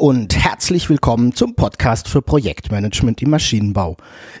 Und herzlich willkommen zum Podcast für Projektmanagement im Maschinenbau.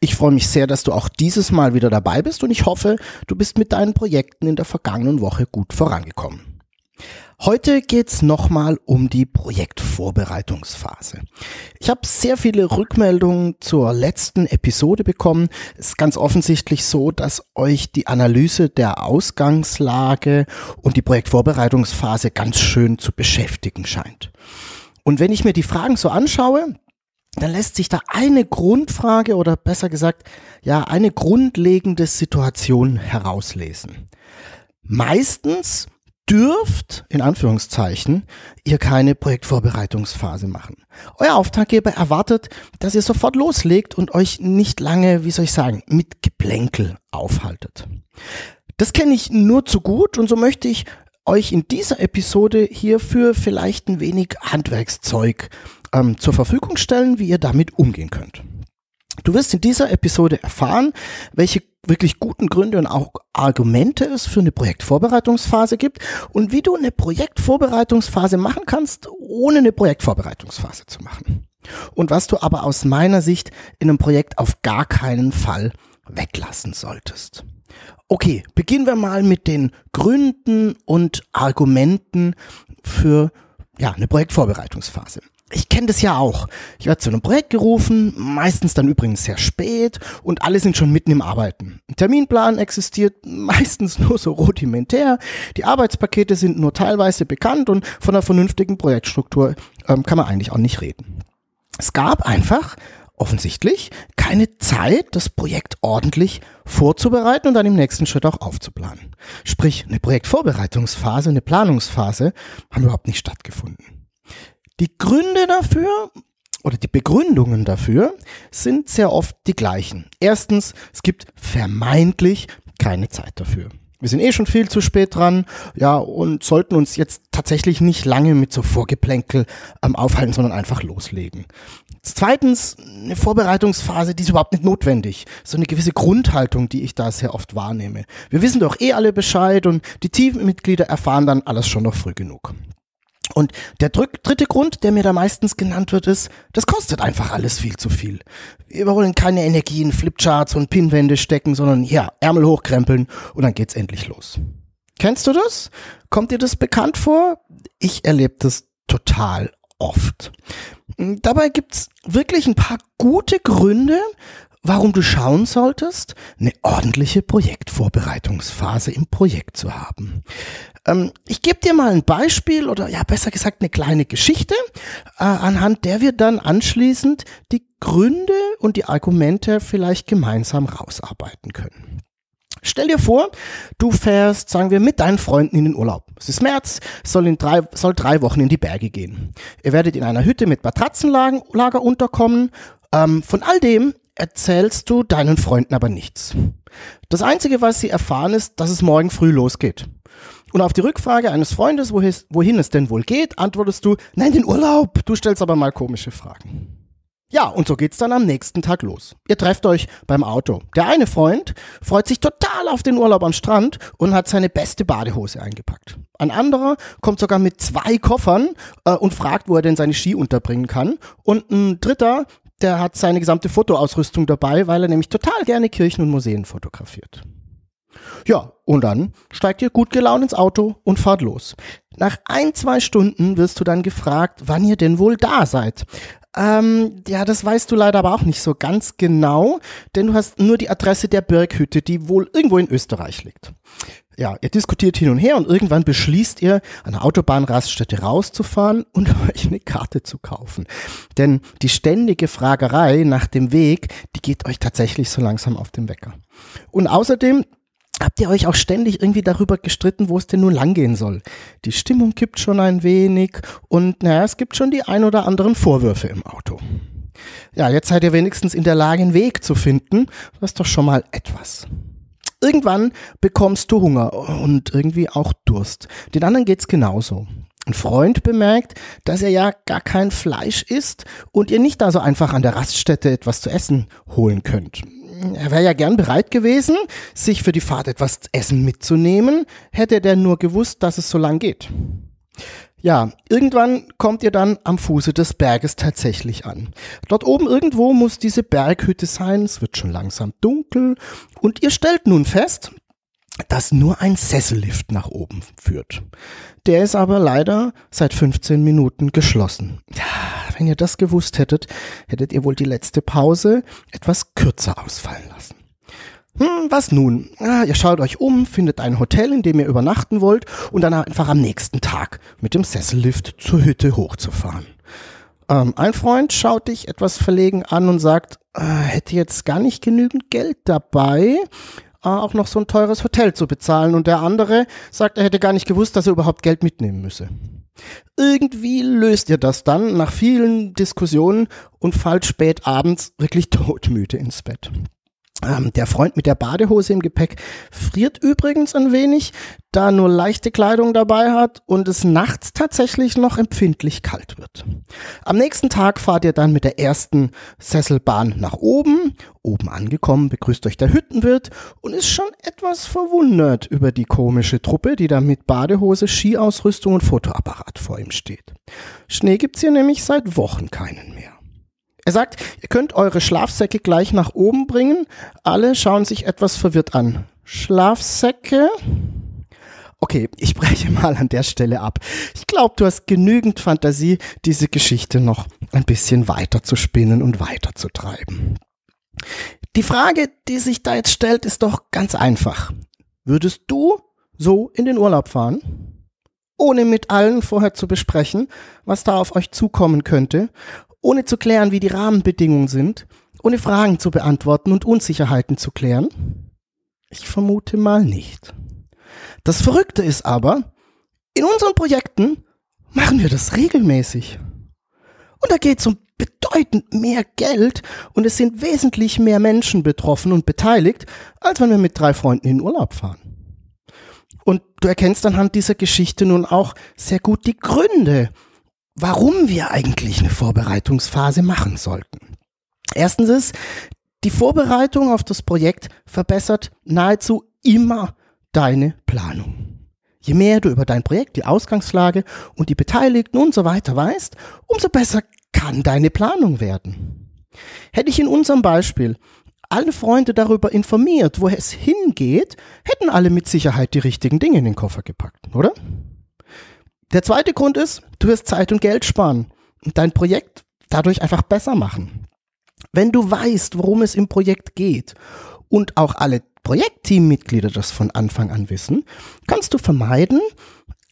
Ich freue mich sehr, dass du auch dieses Mal wieder dabei bist und ich hoffe, du bist mit deinen Projekten in der vergangenen Woche gut vorangekommen. Heute geht's nochmal um die Projektvorbereitungsphase. Ich habe sehr viele Rückmeldungen zur letzten Episode bekommen. Es ist ganz offensichtlich so, dass euch die Analyse der Ausgangslage und die Projektvorbereitungsphase ganz schön zu beschäftigen scheint. Und wenn ich mir die Fragen so anschaue, dann lässt sich da eine Grundfrage oder besser gesagt, ja, eine grundlegende Situation herauslesen. Meistens dürft, in Anführungszeichen, ihr keine Projektvorbereitungsphase machen. Euer Auftraggeber erwartet, dass ihr sofort loslegt und euch nicht lange, wie soll ich sagen, mit Geplänkel aufhaltet. Das kenne ich nur zu gut und so möchte ich euch in dieser Episode hierfür vielleicht ein wenig Handwerkszeug ähm, zur Verfügung stellen, wie ihr damit umgehen könnt. Du wirst in dieser Episode erfahren, welche wirklich guten Gründe und auch Argumente es für eine Projektvorbereitungsphase gibt und wie du eine Projektvorbereitungsphase machen kannst, ohne eine Projektvorbereitungsphase zu machen. Und was du aber aus meiner Sicht in einem Projekt auf gar keinen Fall weglassen solltest. Okay, beginnen wir mal mit den Gründen und Argumenten für ja, eine Projektvorbereitungsphase. Ich kenne das ja auch. Ich werde zu einem Projekt gerufen, meistens dann übrigens sehr spät und alle sind schon mitten im Arbeiten. Ein Terminplan existiert meistens nur so rudimentär. Die Arbeitspakete sind nur teilweise bekannt und von einer vernünftigen Projektstruktur ähm, kann man eigentlich auch nicht reden. Es gab einfach offensichtlich keine Zeit, das Projekt ordentlich vorzubereiten und dann im nächsten Schritt auch aufzuplanen. Sprich, eine Projektvorbereitungsphase, eine Planungsphase haben überhaupt nicht stattgefunden. Die Gründe dafür oder die Begründungen dafür sind sehr oft die gleichen. Erstens, es gibt vermeintlich keine Zeit dafür. Wir sind eh schon viel zu spät dran, ja, und sollten uns jetzt tatsächlich nicht lange mit so Vorgeplänkel ähm, aufhalten, sondern einfach loslegen. Zweitens, eine Vorbereitungsphase, die ist überhaupt nicht notwendig. So eine gewisse Grundhaltung, die ich da sehr oft wahrnehme. Wir wissen doch eh alle Bescheid und die Teammitglieder erfahren dann alles schon noch früh genug. Und der dritte Grund, der mir da meistens genannt wird, ist, das kostet einfach alles viel zu viel. Wir wollen keine Energie in Flipcharts und Pinwände stecken, sondern ja, Ärmel hochkrempeln und dann geht's endlich los. Kennst du das? Kommt dir das bekannt vor? Ich erlebe das total oft. Dabei gibt's wirklich ein paar gute Gründe, warum du schauen solltest, eine ordentliche Projektvorbereitungsphase im Projekt zu haben. Ähm, ich gebe dir mal ein Beispiel oder ja besser gesagt eine kleine Geschichte, äh, anhand der wir dann anschließend die Gründe und die Argumente vielleicht gemeinsam rausarbeiten können. Stell dir vor, du fährst, sagen wir, mit deinen Freunden in den Urlaub. Es ist März, soll, in drei, soll drei Wochen in die Berge gehen. Ihr werdet in einer Hütte mit Matratzenlager unterkommen. Ähm, von all dem erzählst du deinen Freunden aber nichts. Das Einzige, was sie erfahren, ist, dass es morgen früh losgeht. Und auf die Rückfrage eines Freundes, wohin es denn wohl geht, antwortest du, nein, den Urlaub. Du stellst aber mal komische Fragen. Ja, und so geht's dann am nächsten Tag los. Ihr trefft euch beim Auto. Der eine Freund freut sich total auf den Urlaub am Strand und hat seine beste Badehose eingepackt. Ein anderer kommt sogar mit zwei Koffern äh, und fragt, wo er denn seine Ski unterbringen kann. Und ein dritter der hat seine gesamte Fotoausrüstung dabei, weil er nämlich total gerne Kirchen und Museen fotografiert. Ja, und dann steigt ihr gut gelaunt ins Auto und fahrt los. Nach ein, zwei Stunden wirst du dann gefragt, wann ihr denn wohl da seid. Ähm, ja, das weißt du leider aber auch nicht so ganz genau, denn du hast nur die Adresse der Berghütte, die wohl irgendwo in Österreich liegt ja, ihr diskutiert hin und her und irgendwann beschließt ihr, an der Autobahnraststätte rauszufahren und euch eine Karte zu kaufen. Denn die ständige Fragerei nach dem Weg, die geht euch tatsächlich so langsam auf den Wecker. Und außerdem habt ihr euch auch ständig irgendwie darüber gestritten, wo es denn nun langgehen soll. Die Stimmung kippt schon ein wenig und naja, es gibt schon die ein oder anderen Vorwürfe im Auto. Ja, jetzt seid ihr wenigstens in der Lage, einen Weg zu finden. Das ist doch schon mal etwas. Irgendwann bekommst du Hunger und irgendwie auch Durst. Den anderen geht's genauso. Ein Freund bemerkt, dass er ja gar kein Fleisch isst und ihr nicht also einfach an der Raststätte etwas zu essen holen könnt. Er wäre ja gern bereit gewesen, sich für die Fahrt etwas Essen mitzunehmen, hätte der nur gewusst, dass es so lang geht. Ja, irgendwann kommt ihr dann am Fuße des Berges tatsächlich an. Dort oben irgendwo muss diese Berghütte sein, es wird schon langsam dunkel und ihr stellt nun fest, dass nur ein Sessellift nach oben führt. Der ist aber leider seit 15 Minuten geschlossen. Wenn ihr das gewusst hättet, hättet ihr wohl die letzte Pause etwas kürzer ausfallen lassen. Hm, was nun? Ah, ihr schaut euch um, findet ein Hotel, in dem ihr übernachten wollt und dann einfach am nächsten Tag mit dem Sessellift zur Hütte hochzufahren. Ähm, ein Freund schaut dich etwas verlegen an und sagt, äh, hätte jetzt gar nicht genügend Geld dabei, äh, auch noch so ein teures Hotel zu bezahlen. Und der andere sagt, er hätte gar nicht gewusst, dass er überhaupt Geld mitnehmen müsse. Irgendwie löst ihr das dann nach vielen Diskussionen und fallt spät abends wirklich todmüde ins Bett. Ähm, der Freund mit der Badehose im Gepäck friert übrigens ein wenig, da nur leichte Kleidung dabei hat und es nachts tatsächlich noch empfindlich kalt wird. Am nächsten Tag fahrt ihr dann mit der ersten Sesselbahn nach oben. Oben angekommen begrüßt euch der Hüttenwirt und ist schon etwas verwundert über die komische Truppe, die da mit Badehose, Skiausrüstung und Fotoapparat vor ihm steht. Schnee gibt's hier nämlich seit Wochen keinen. Er sagt, ihr könnt eure Schlafsäcke gleich nach oben bringen. Alle schauen sich etwas verwirrt an. Schlafsäcke? Okay, ich breche mal an der Stelle ab. Ich glaube, du hast genügend Fantasie, diese Geschichte noch ein bisschen weiter zu spinnen und weiter zu treiben. Die Frage, die sich da jetzt stellt, ist doch ganz einfach. Würdest du so in den Urlaub fahren? Ohne mit allen vorher zu besprechen, was da auf euch zukommen könnte ohne zu klären, wie die Rahmenbedingungen sind, ohne Fragen zu beantworten und Unsicherheiten zu klären? Ich vermute mal nicht. Das Verrückte ist aber, in unseren Projekten machen wir das regelmäßig. Und da geht es um bedeutend mehr Geld und es sind wesentlich mehr Menschen betroffen und beteiligt, als wenn wir mit drei Freunden in Urlaub fahren. Und du erkennst anhand dieser Geschichte nun auch sehr gut die Gründe, warum wir eigentlich eine Vorbereitungsphase machen sollten. Erstens ist, die Vorbereitung auf das Projekt verbessert nahezu immer deine Planung. Je mehr du über dein Projekt, die Ausgangslage und die Beteiligten und so weiter weißt, umso besser kann deine Planung werden. Hätte ich in unserem Beispiel alle Freunde darüber informiert, wo es hingeht, hätten alle mit Sicherheit die richtigen Dinge in den Koffer gepackt, oder? Der zweite Grund ist, du wirst Zeit und Geld sparen und dein Projekt dadurch einfach besser machen. Wenn du weißt, worum es im Projekt geht und auch alle Projektteammitglieder das von Anfang an wissen, kannst du vermeiden,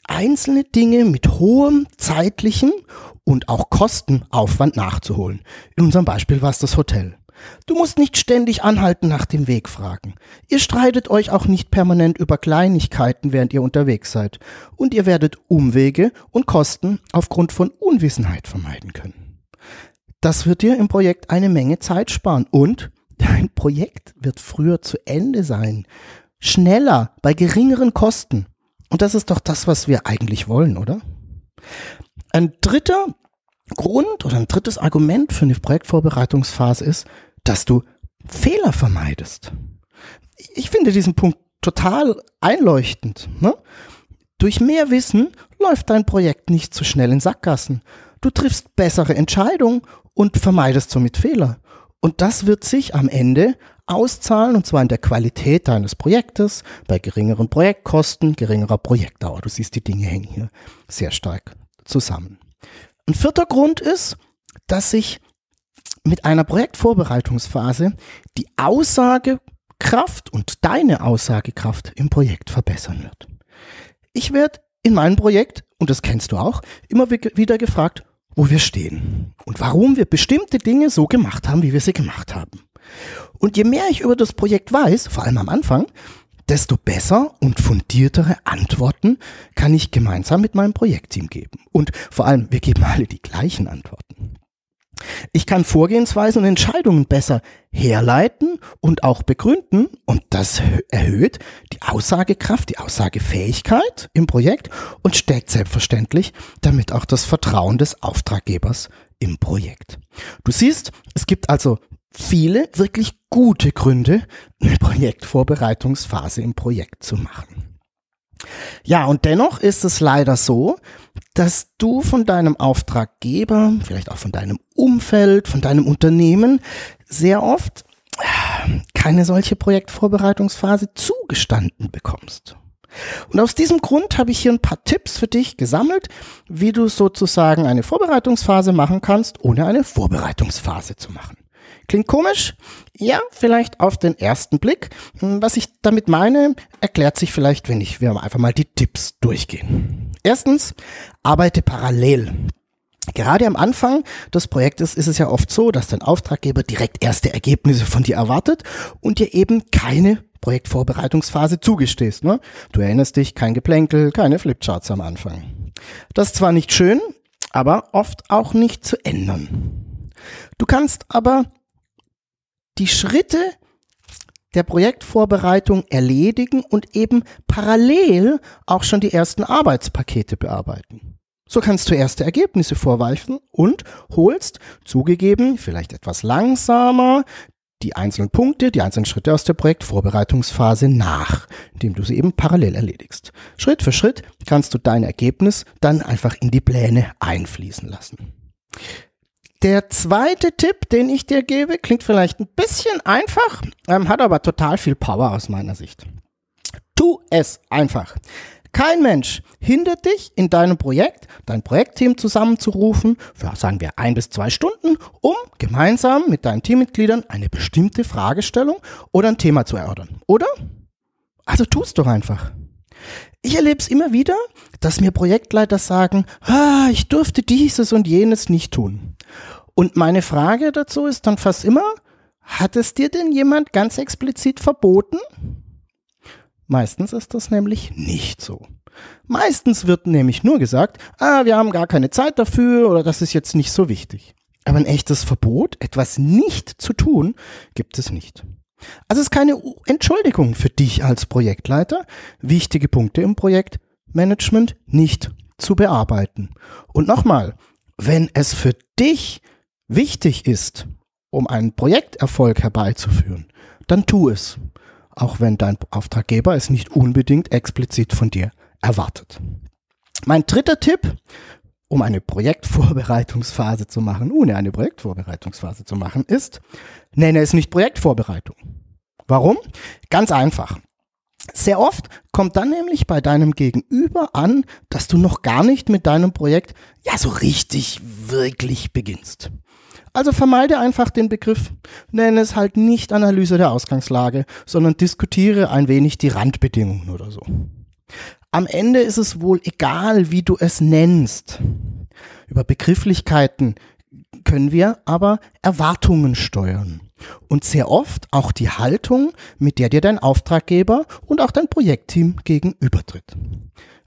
einzelne Dinge mit hohem zeitlichen und auch Kostenaufwand nachzuholen. In unserem Beispiel war es das Hotel. Du musst nicht ständig anhalten nach dem Weg fragen. Ihr streitet euch auch nicht permanent über Kleinigkeiten, während ihr unterwegs seid. Und ihr werdet Umwege und Kosten aufgrund von Unwissenheit vermeiden können. Das wird dir im Projekt eine Menge Zeit sparen und dein Projekt wird früher zu Ende sein. Schneller, bei geringeren Kosten. Und das ist doch das, was wir eigentlich wollen, oder? Ein dritter Grund oder ein drittes Argument für eine Projektvorbereitungsphase ist, dass du Fehler vermeidest. Ich finde diesen Punkt total einleuchtend. Ne? Durch mehr Wissen läuft dein Projekt nicht so schnell in Sackgassen. Du triffst bessere Entscheidungen und vermeidest somit Fehler. Und das wird sich am Ende auszahlen, und zwar in der Qualität deines Projektes, bei geringeren Projektkosten, geringerer Projektdauer. Du siehst, die Dinge hängen hier sehr stark zusammen. Ein vierter Grund ist, dass sich mit einer Projektvorbereitungsphase die Aussagekraft und deine Aussagekraft im Projekt verbessern wird. Ich werde in meinem Projekt, und das kennst du auch, immer wieder gefragt, wo wir stehen und warum wir bestimmte Dinge so gemacht haben, wie wir sie gemacht haben. Und je mehr ich über das Projekt weiß, vor allem am Anfang, desto besser und fundiertere Antworten kann ich gemeinsam mit meinem Projektteam geben. Und vor allem, wir geben alle die gleichen Antworten. Ich kann Vorgehensweisen und Entscheidungen besser herleiten und auch begründen und das erhöht die Aussagekraft, die Aussagefähigkeit im Projekt und stärkt selbstverständlich damit auch das Vertrauen des Auftraggebers im Projekt. Du siehst, es gibt also viele wirklich gute Gründe, eine Projektvorbereitungsphase im Projekt zu machen. Ja, und dennoch ist es leider so, dass du von deinem Auftraggeber, vielleicht auch von deinem Umfeld, von deinem Unternehmen sehr oft äh, keine solche Projektvorbereitungsphase zugestanden bekommst. Und aus diesem Grund habe ich hier ein paar Tipps für dich gesammelt, wie du sozusagen eine Vorbereitungsphase machen kannst, ohne eine Vorbereitungsphase zu machen. Klingt komisch? Ja, vielleicht auf den ersten Blick. Hm, was ich damit meine, erklärt sich vielleicht, wenn ich wir einfach mal die Tipps durchgehen. Erstens, arbeite parallel. Gerade am Anfang des Projektes ist es ja oft so, dass dein Auftraggeber direkt erste Ergebnisse von dir erwartet und dir eben keine Projektvorbereitungsphase zugestehst. Ne? Du erinnerst dich, kein Geplänkel, keine Flipcharts am Anfang. Das ist zwar nicht schön, aber oft auch nicht zu ändern. Du kannst aber die Schritte der Projektvorbereitung erledigen und eben parallel auch schon die ersten Arbeitspakete bearbeiten. So kannst du erste Ergebnisse vorweisen und holst, zugegeben, vielleicht etwas langsamer, die einzelnen Punkte, die einzelnen Schritte aus der Projektvorbereitungsphase nach, indem du sie eben parallel erledigst. Schritt für Schritt kannst du dein Ergebnis dann einfach in die Pläne einfließen lassen. Der zweite Tipp, den ich dir gebe, klingt vielleicht ein bisschen einfach, ähm, hat aber total viel Power aus meiner Sicht. Tu es einfach. Kein Mensch hindert dich in deinem Projekt, dein Projektteam zusammenzurufen für, sagen wir, ein bis zwei Stunden, um gemeinsam mit deinen Teammitgliedern eine bestimmte Fragestellung oder ein Thema zu erörtern. Oder? Also tust doch einfach. Ich erlebe es immer wieder, dass mir Projektleiter sagen, ah, ich durfte dieses und jenes nicht tun. Und meine Frage dazu ist dann fast immer, hat es dir denn jemand ganz explizit verboten? Meistens ist das nämlich nicht so. Meistens wird nämlich nur gesagt, ah, wir haben gar keine Zeit dafür oder das ist jetzt nicht so wichtig. Aber ein echtes Verbot, etwas nicht zu tun, gibt es nicht. Also es ist keine Entschuldigung für dich als Projektleiter, wichtige Punkte im Projektmanagement nicht zu bearbeiten. Und nochmal, wenn es für dich wichtig ist, um einen Projekterfolg herbeizuführen, dann tu es, auch wenn dein Auftraggeber es nicht unbedingt explizit von dir erwartet. Mein dritter Tipp, um eine Projektvorbereitungsphase zu machen, ohne eine Projektvorbereitungsphase zu machen, ist, nenne es nicht Projektvorbereitung. Warum? Ganz einfach. Sehr oft kommt dann nämlich bei deinem Gegenüber an, dass du noch gar nicht mit deinem Projekt ja so richtig wirklich beginnst. Also vermeide einfach den Begriff, nenne es halt nicht Analyse der Ausgangslage, sondern diskutiere ein wenig die Randbedingungen oder so. Am Ende ist es wohl egal, wie du es nennst. Über Begrifflichkeiten können wir aber Erwartungen steuern. Und sehr oft auch die Haltung, mit der dir dein Auftraggeber und auch dein Projektteam gegenübertritt.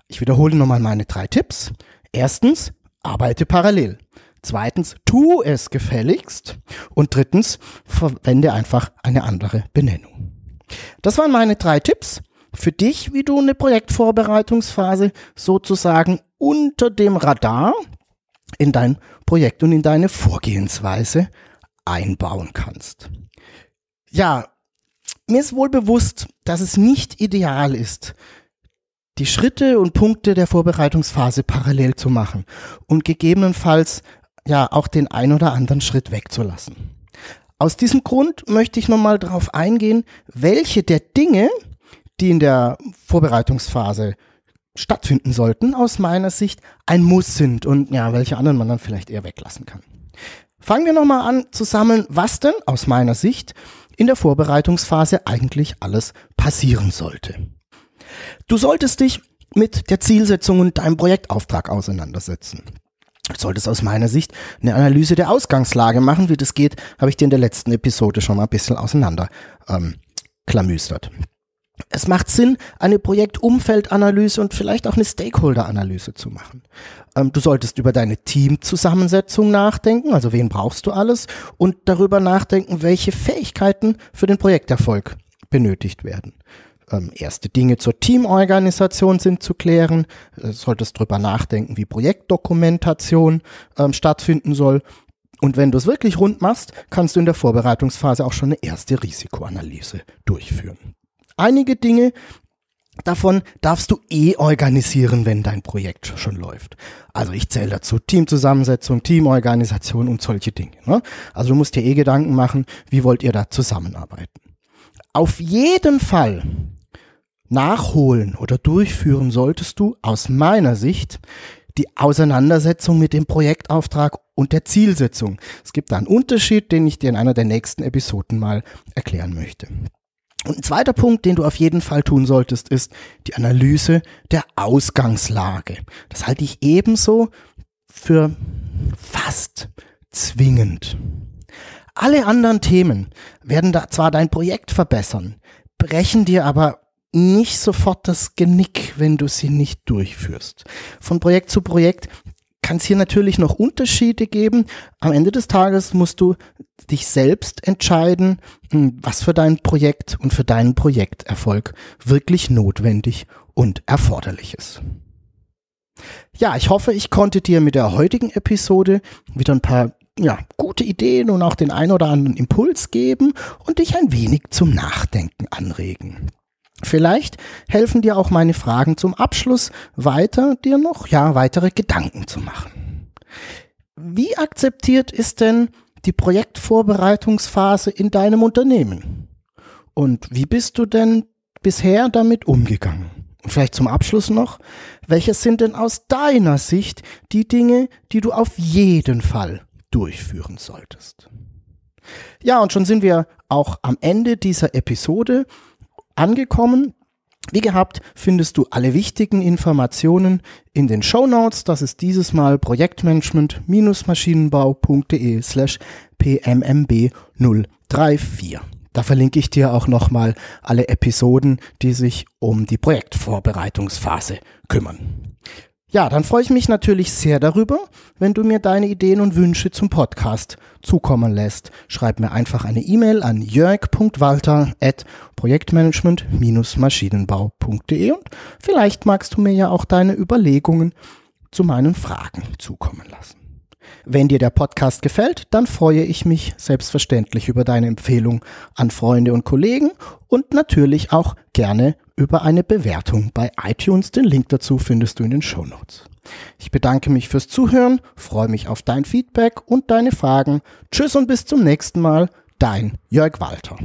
Ich wiederhole nochmal meine drei Tipps. Erstens, arbeite parallel. Zweitens, tu es gefälligst. Und drittens, verwende einfach eine andere Benennung. Das waren meine drei Tipps für dich, wie du eine Projektvorbereitungsphase sozusagen unter dem Radar in dein Projekt und in deine Vorgehensweise einbauen kannst. Ja, mir ist wohl bewusst, dass es nicht ideal ist, die Schritte und Punkte der Vorbereitungsphase parallel zu machen und gegebenenfalls ja auch den ein oder anderen Schritt wegzulassen. Aus diesem Grund möchte ich nochmal darauf eingehen, welche der Dinge, die in der Vorbereitungsphase stattfinden sollten, aus meiner Sicht ein Muss sind und ja, welche anderen man dann vielleicht eher weglassen kann. Fangen wir nochmal an zu sammeln, was denn aus meiner Sicht in der Vorbereitungsphase eigentlich alles passieren sollte. Du solltest dich mit der Zielsetzung und deinem Projektauftrag auseinandersetzen. Solltest aus meiner Sicht eine Analyse der Ausgangslage machen. Wie das geht, habe ich dir in der letzten Episode schon mal ein bisschen auseinander ähm, klamüstert. es macht Sinn, eine Projektumfeldanalyse und vielleicht auch eine Stakeholder-Analyse zu machen. Ähm, du solltest über deine Teamzusammensetzung nachdenken, also wen brauchst du alles, und darüber nachdenken, welche Fähigkeiten für den Projekterfolg benötigt werden. Ähm, erste Dinge zur Teamorganisation sind zu klären. Äh, solltest darüber nachdenken, wie Projektdokumentation ähm, stattfinden soll. Und wenn du es wirklich rund machst, kannst du in der Vorbereitungsphase auch schon eine erste Risikoanalyse durchführen. Einige Dinge davon darfst du eh organisieren, wenn dein Projekt schon läuft. Also ich zähle dazu Teamzusammensetzung, Teamorganisation und solche Dinge. Ne? Also du musst dir eh Gedanken machen, wie wollt ihr da zusammenarbeiten. Auf jeden Fall nachholen oder durchführen solltest du aus meiner Sicht die Auseinandersetzung mit dem Projektauftrag und der Zielsetzung. Es gibt da einen Unterschied, den ich dir in einer der nächsten Episoden mal erklären möchte. Und ein zweiter Punkt, den du auf jeden Fall tun solltest, ist die Analyse der Ausgangslage. Das halte ich ebenso für fast zwingend. Alle anderen Themen werden da zwar dein Projekt verbessern, brechen dir aber nicht sofort das Genick, wenn du sie nicht durchführst. Von Projekt zu Projekt kann es hier natürlich noch Unterschiede geben. Am Ende des Tages musst du dich selbst entscheiden, hm, was für dein Projekt und für deinen Projekterfolg wirklich notwendig und erforderlich ist. Ja, ich hoffe, ich konnte dir mit der heutigen Episode wieder ein paar ja, gute Ideen und auch den ein oder anderen Impuls geben und dich ein wenig zum Nachdenken anregen. Vielleicht helfen dir auch meine Fragen zum Abschluss weiter, dir noch ja weitere Gedanken zu machen. Wie akzeptiert ist denn die Projektvorbereitungsphase in deinem Unternehmen? Und wie bist du denn bisher damit umgegangen? Und vielleicht zum Abschluss noch, welches sind denn aus deiner Sicht die Dinge, die du auf jeden Fall durchführen solltest? Ja, und schon sind wir auch am Ende dieser Episode angekommen. Wie gehabt findest du alle wichtigen Informationen in den Show Notes. Das ist dieses Mal projektmanagement-maschinenbau.de slash pmmb 034. Da verlinke ich dir auch nochmal alle Episoden, die sich um die Projektvorbereitungsphase kümmern. Ja, dann freue ich mich natürlich sehr darüber, wenn du mir deine Ideen und Wünsche zum Podcast zukommen lässt. Schreib mir einfach eine E-Mail an jörg.walter.projektmanagement-maschinenbau.de und vielleicht magst du mir ja auch deine Überlegungen zu meinen Fragen zukommen lassen. Wenn dir der Podcast gefällt, dann freue ich mich selbstverständlich über deine Empfehlung an Freunde und Kollegen und natürlich auch gerne über eine Bewertung bei iTunes. Den Link dazu findest du in den Show Notes. Ich bedanke mich fürs Zuhören, freue mich auf dein Feedback und deine Fragen. Tschüss und bis zum nächsten Mal, dein Jörg Walter.